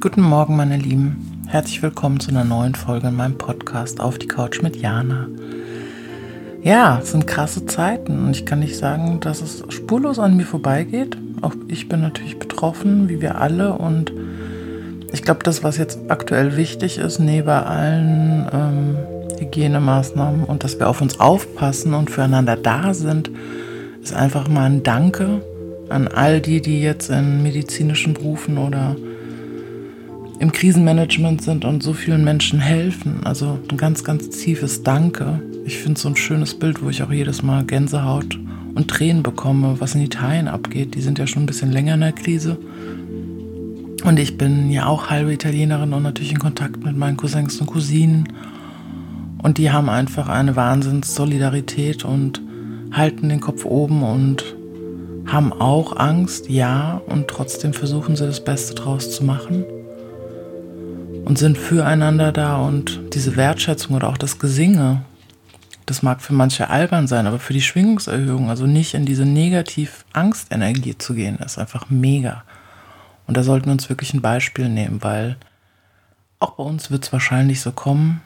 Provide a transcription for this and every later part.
Guten Morgen, meine Lieben. Herzlich willkommen zu einer neuen Folge in meinem Podcast Auf die Couch mit Jana. Ja, es sind krasse Zeiten und ich kann nicht sagen, dass es spurlos an mir vorbeigeht. Auch ich bin natürlich betroffen, wie wir alle. Und ich glaube, das, was jetzt aktuell wichtig ist, neben allen ähm, Hygienemaßnahmen und dass wir auf uns aufpassen und füreinander da sind, ist einfach mal ein Danke an all die, die jetzt in medizinischen Berufen oder im Krisenmanagement sind und so vielen Menschen helfen. Also ein ganz, ganz tiefes Danke. Ich finde so ein schönes Bild, wo ich auch jedes Mal Gänsehaut und Tränen bekomme, was in Italien abgeht. Die sind ja schon ein bisschen länger in der Krise. Und ich bin ja auch halbe Italienerin und natürlich in Kontakt mit meinen Cousins und Cousinen. Und die haben einfach eine Wahnsinns-Solidarität und halten den Kopf oben und haben auch Angst, ja, und trotzdem versuchen sie das Beste draus zu machen und sind füreinander da und diese Wertschätzung oder auch das Gesinge, das mag für manche albern sein, aber für die Schwingungserhöhung, also nicht in diese negativ-Angstenergie zu gehen, ist einfach mega. Und da sollten wir uns wirklich ein Beispiel nehmen, weil auch bei uns wird es wahrscheinlich so kommen.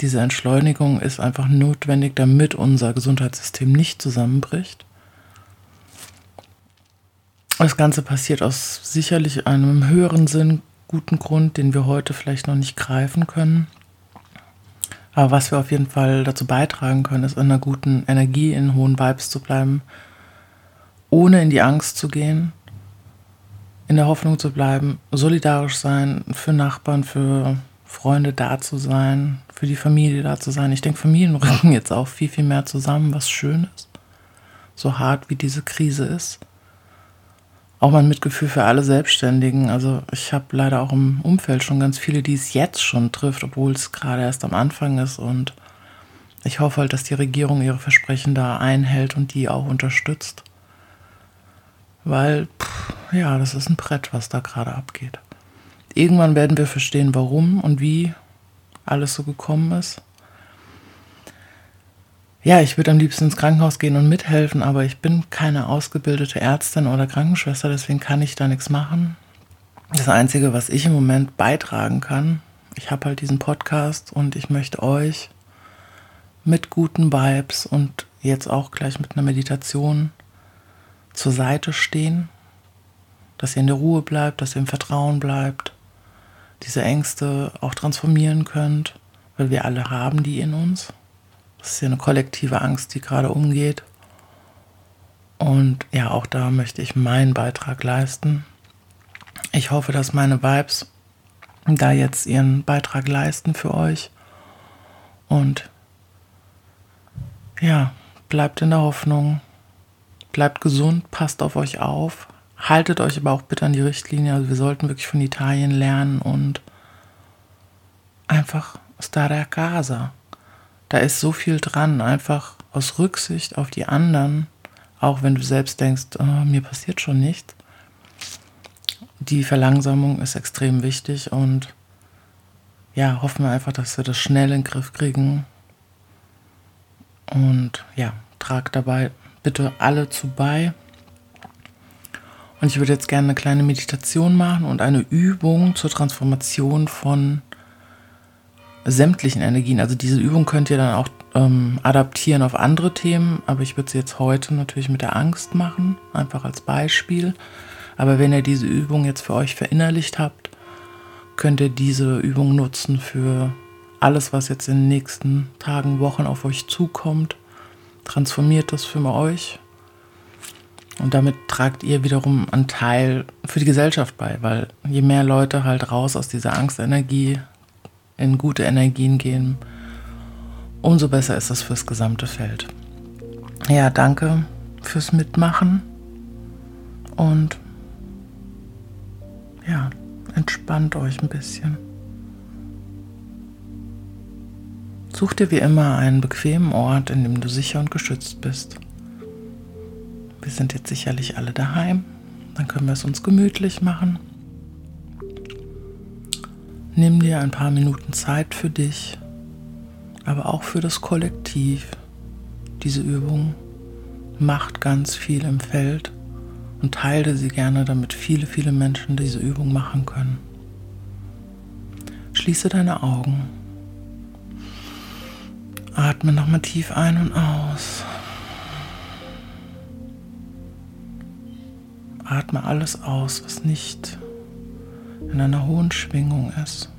Diese Entschleunigung ist einfach notwendig, damit unser Gesundheitssystem nicht zusammenbricht. Das Ganze passiert aus sicherlich einem höheren Sinn, guten Grund, den wir heute vielleicht noch nicht greifen können. Aber was wir auf jeden Fall dazu beitragen können, ist in einer guten Energie, in hohen Vibes zu bleiben, ohne in die Angst zu gehen, in der Hoffnung zu bleiben, solidarisch sein, für Nachbarn, für Freunde da zu sein, für die Familie da zu sein. Ich denke, Familien rücken jetzt auch viel, viel mehr zusammen, was schön ist. So hart wie diese Krise ist auch mein Mitgefühl für alle Selbstständigen. Also ich habe leider auch im Umfeld schon ganz viele, die es jetzt schon trifft, obwohl es gerade erst am Anfang ist. Und ich hoffe halt, dass die Regierung ihre Versprechen da einhält und die auch unterstützt. Weil, pff, ja, das ist ein Brett, was da gerade abgeht. Irgendwann werden wir verstehen, warum und wie alles so gekommen ist ja, ich würde am liebsten ins Krankenhaus gehen und mithelfen, aber ich bin keine ausgebildete Ärztin oder Krankenschwester, deswegen kann ich da nichts machen. Das Einzige, was ich im Moment beitragen kann, ich habe halt diesen Podcast und ich möchte euch mit guten Vibes und jetzt auch gleich mit einer Meditation zur Seite stehen, dass ihr in der Ruhe bleibt, dass ihr im Vertrauen bleibt, diese Ängste auch transformieren könnt, weil wir alle haben die in uns. Das ist ja eine kollektive Angst, die gerade umgeht. Und ja, auch da möchte ich meinen Beitrag leisten. Ich hoffe, dass meine Vibes da jetzt ihren Beitrag leisten für euch. Und ja, bleibt in der Hoffnung, bleibt gesund, passt auf euch auf, haltet euch aber auch bitte an die Richtlinie. Also wir sollten wirklich von Italien lernen und einfach stare casa da ist so viel dran, einfach aus Rücksicht auf die anderen, auch wenn du selbst denkst, oh, mir passiert schon nichts. Die Verlangsamung ist extrem wichtig und ja, hoffen wir einfach, dass wir das schnell in den Griff kriegen. Und ja, trag dabei bitte alle zu bei. Und ich würde jetzt gerne eine kleine Meditation machen und eine Übung zur Transformation von sämtlichen Energien. Also diese Übung könnt ihr dann auch ähm, adaptieren auf andere Themen, aber ich würde sie jetzt heute natürlich mit der Angst machen, einfach als Beispiel. Aber wenn ihr diese Übung jetzt für euch verinnerlicht habt, könnt ihr diese Übung nutzen für alles, was jetzt in den nächsten Tagen, Wochen auf euch zukommt. Transformiert das für euch. Und damit tragt ihr wiederum einen Teil für die Gesellschaft bei, weil je mehr Leute halt raus aus dieser Angstenergie in gute Energien gehen, umso besser ist das fürs gesamte Feld. Ja, danke fürs Mitmachen und ja, entspannt euch ein bisschen. Such dir wie immer einen bequemen Ort, in dem du sicher und geschützt bist. Wir sind jetzt sicherlich alle daheim, dann können wir es uns gemütlich machen. Nimm dir ein paar Minuten Zeit für dich. aber auch für das Kollektiv. Diese Übung macht ganz viel im Feld und teile sie gerne, damit viele, viele Menschen diese Übung machen können. Schließe deine Augen. Atme nochmal tief ein und aus. Atme alles aus, was nicht in einer hohen Schwingung ist.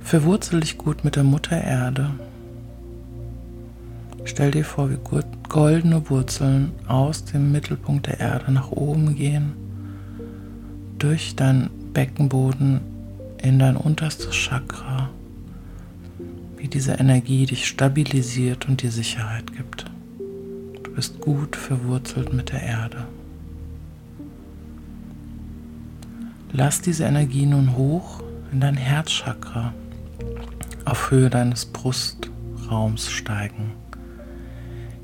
Verwurzel dich gut mit der Mutter Erde. Stell dir vor, wie goldene Wurzeln aus dem Mittelpunkt der Erde nach oben gehen, durch deinen Beckenboden in dein unterstes Chakra, wie diese Energie dich stabilisiert und dir Sicherheit gibt. Du bist gut verwurzelt mit der Erde. Lass diese Energie nun hoch in dein Herzchakra auf Höhe deines Brustraums steigen.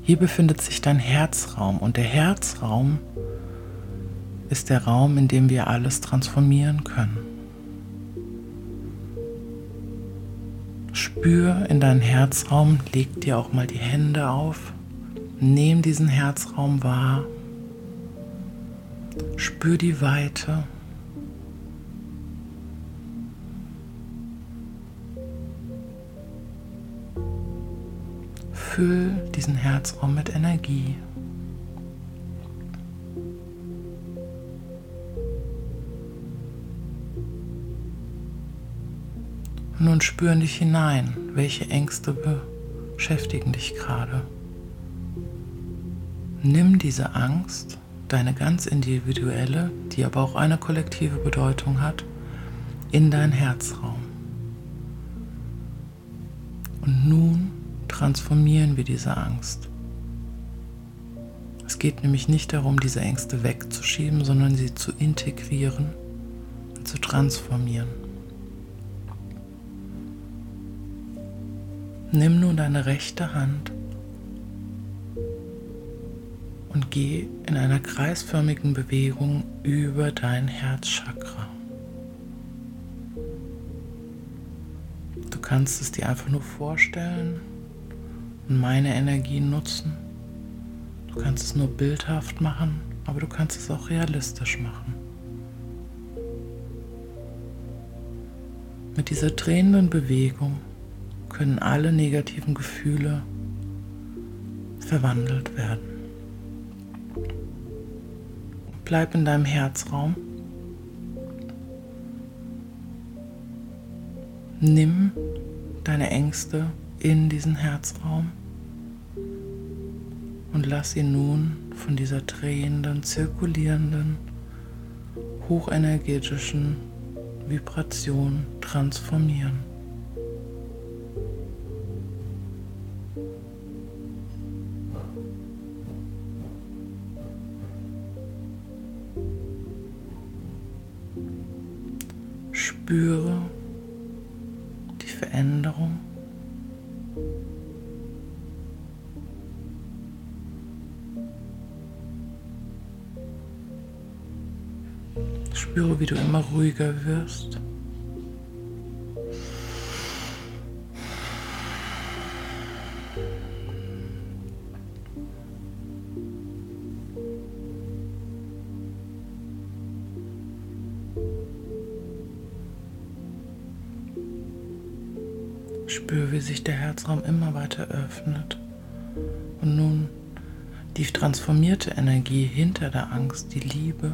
Hier befindet sich dein Herzraum und der Herzraum ist der Raum, in dem wir alles transformieren können. Spür in deinen Herzraum, leg dir auch mal die Hände auf, nimm diesen Herzraum wahr, spür die Weite. Füll diesen Herzraum mit Energie. Nun spüren dich hinein, welche Ängste beschäftigen dich gerade. Nimm diese Angst, deine ganz individuelle, die aber auch eine kollektive Bedeutung hat, in deinen Herzraum. Und nun transformieren wir diese Angst. Es geht nämlich nicht darum, diese Ängste wegzuschieben, sondern sie zu integrieren und zu transformieren. Nimm nun deine rechte Hand und geh in einer kreisförmigen Bewegung über dein Herzchakra. Du kannst es dir einfach nur vorstellen, und meine Energien nutzen. Du kannst es nur bildhaft machen, aber du kannst es auch realistisch machen. Mit dieser drehenden Bewegung können alle negativen Gefühle verwandelt werden. Bleib in deinem Herzraum. Nimm deine Ängste in diesen Herzraum und lass ihn nun von dieser drehenden, zirkulierenden, hochenergetischen Vibration transformieren. Spüre die Veränderung Spüre, wie du immer ruhiger wirst. Spüre, wie sich der Herzraum immer weiter öffnet und nun die transformierte Energie hinter der Angst, die Liebe,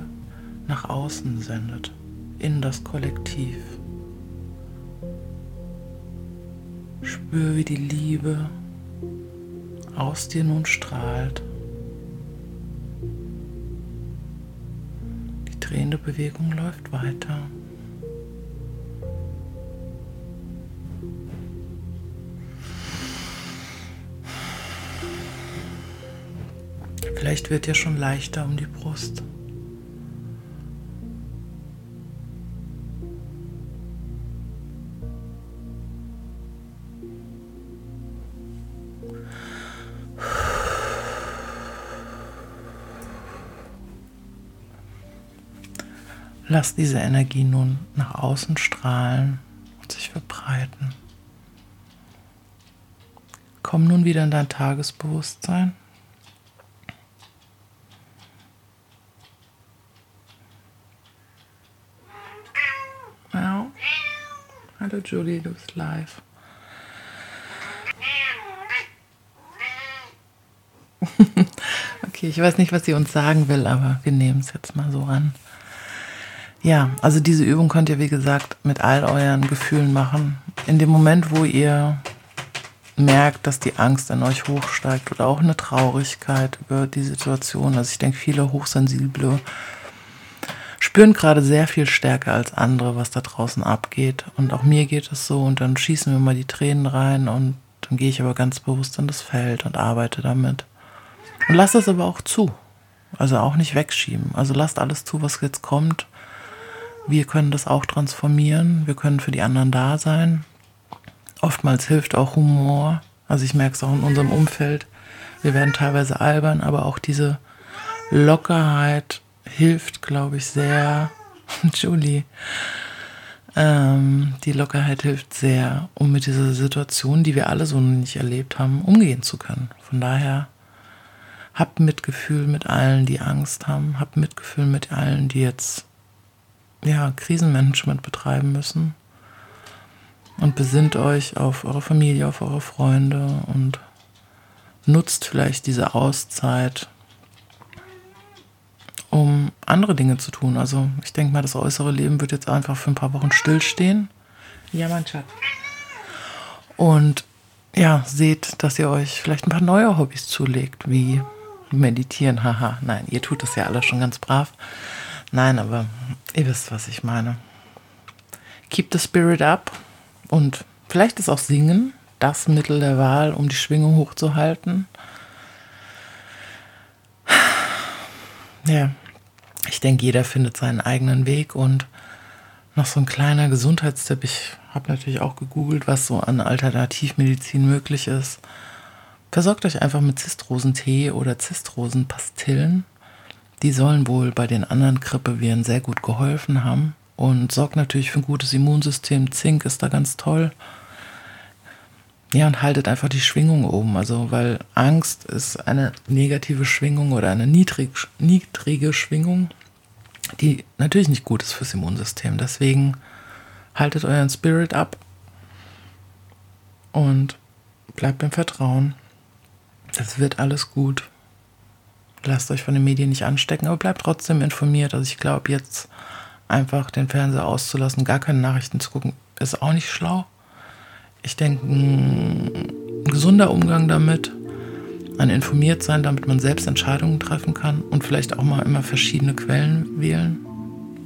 nach außen sendet, in das Kollektiv. Spür, wie die Liebe aus dir nun strahlt. Die drehende Bewegung läuft weiter. Vielleicht wird dir schon leichter um die Brust. Lasst diese Energie nun nach außen strahlen und sich verbreiten. Komm nun wieder in dein Tagesbewusstsein. Hallo Julie, du bist live. okay, ich weiß nicht, was sie uns sagen will, aber wir nehmen es jetzt mal so an. Ja, also diese Übung könnt ihr, wie gesagt, mit all euren Gefühlen machen. In dem Moment, wo ihr merkt, dass die Angst in euch hochsteigt oder auch eine Traurigkeit über die Situation. Also ich denke, viele Hochsensible spüren gerade sehr viel stärker als andere, was da draußen abgeht. Und auch mir geht es so. Und dann schießen wir mal die Tränen rein und dann gehe ich aber ganz bewusst in das Feld und arbeite damit. Und lasst es aber auch zu. Also auch nicht wegschieben. Also lasst alles zu, was jetzt kommt. Wir können das auch transformieren. Wir können für die anderen da sein. Oftmals hilft auch Humor. Also ich merke es auch in unserem Umfeld. Wir werden teilweise albern, aber auch diese Lockerheit hilft, glaube ich, sehr. Julie. Ähm, die Lockerheit hilft sehr, um mit dieser Situation, die wir alle so nicht erlebt haben, umgehen zu können. Von daher habt Mitgefühl mit allen, die Angst haben. Habt Mitgefühl mit allen, die jetzt ja, Krisenmanagement betreiben müssen. Und besinnt euch auf eure Familie, auf eure Freunde und nutzt vielleicht diese Auszeit, um andere Dinge zu tun. Also ich denke mal, das äußere Leben wird jetzt einfach für ein paar Wochen stillstehen. Ja, mein Schatz. Und ja, seht, dass ihr euch vielleicht ein paar neue Hobbys zulegt, wie meditieren. Haha, nein, ihr tut das ja alle schon ganz brav. Nein, aber ihr wisst, was ich meine. Keep the spirit up und vielleicht ist auch Singen das Mittel der Wahl, um die Schwingung hochzuhalten. Ja, ich denke, jeder findet seinen eigenen Weg und noch so ein kleiner Gesundheitstipp. Ich habe natürlich auch gegoogelt, was so an Alternativmedizin möglich ist. Versorgt euch einfach mit Zistrosentee oder Zistrosenpastillen. Die sollen wohl bei den anderen Grippeviren sehr gut geholfen haben und sorgt natürlich für ein gutes Immunsystem. Zink ist da ganz toll. Ja, und haltet einfach die Schwingung oben. Also, weil Angst ist eine negative Schwingung oder eine niedrig, niedrige Schwingung, die natürlich nicht gut ist fürs Immunsystem. Deswegen haltet euren Spirit ab und bleibt im Vertrauen. Das wird alles gut. Lasst euch von den Medien nicht anstecken, aber bleibt trotzdem informiert. Also ich glaube, jetzt einfach den Fernseher auszulassen, gar keine Nachrichten zu gucken, ist auch nicht schlau ich denke, ein gesunder Umgang damit, ein informiert sein, damit man selbst Entscheidungen treffen kann und vielleicht auch mal immer verschiedene Quellen wählen.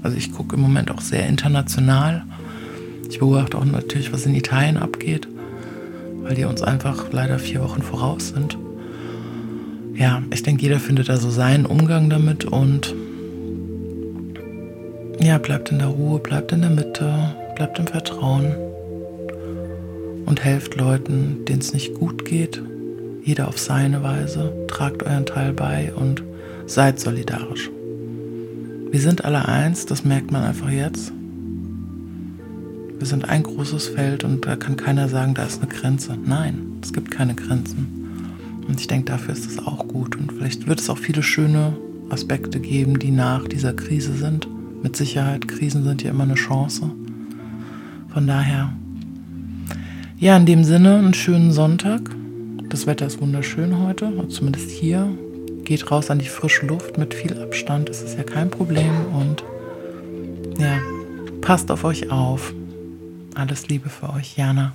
Also ich gucke im Moment auch sehr international. Ich beobachte auch natürlich, was in Italien abgeht, weil die uns einfach leider vier Wochen voraus sind. Ja, ich denke, jeder findet da so seinen Umgang damit und ja, bleibt in der Ruhe, bleibt in der Mitte, bleibt im Vertrauen und helft Leuten, denen es nicht gut geht. Jeder auf seine Weise. Tragt euren Teil bei und seid solidarisch. Wir sind alle eins, das merkt man einfach jetzt. Wir sind ein großes Feld und da kann keiner sagen, da ist eine Grenze. Nein, es gibt keine Grenzen. Und ich denke, dafür ist es auch gut. Und vielleicht wird es auch viele schöne Aspekte geben, die nach dieser Krise sind. Mit Sicherheit, Krisen sind ja immer eine Chance. Von daher ja, in dem Sinne, einen schönen Sonntag. Das Wetter ist wunderschön heute, zumindest hier. Geht raus an die frische Luft mit viel Abstand, das ist ja kein Problem. Und ja, passt auf euch auf. Alles Liebe für euch, Jana.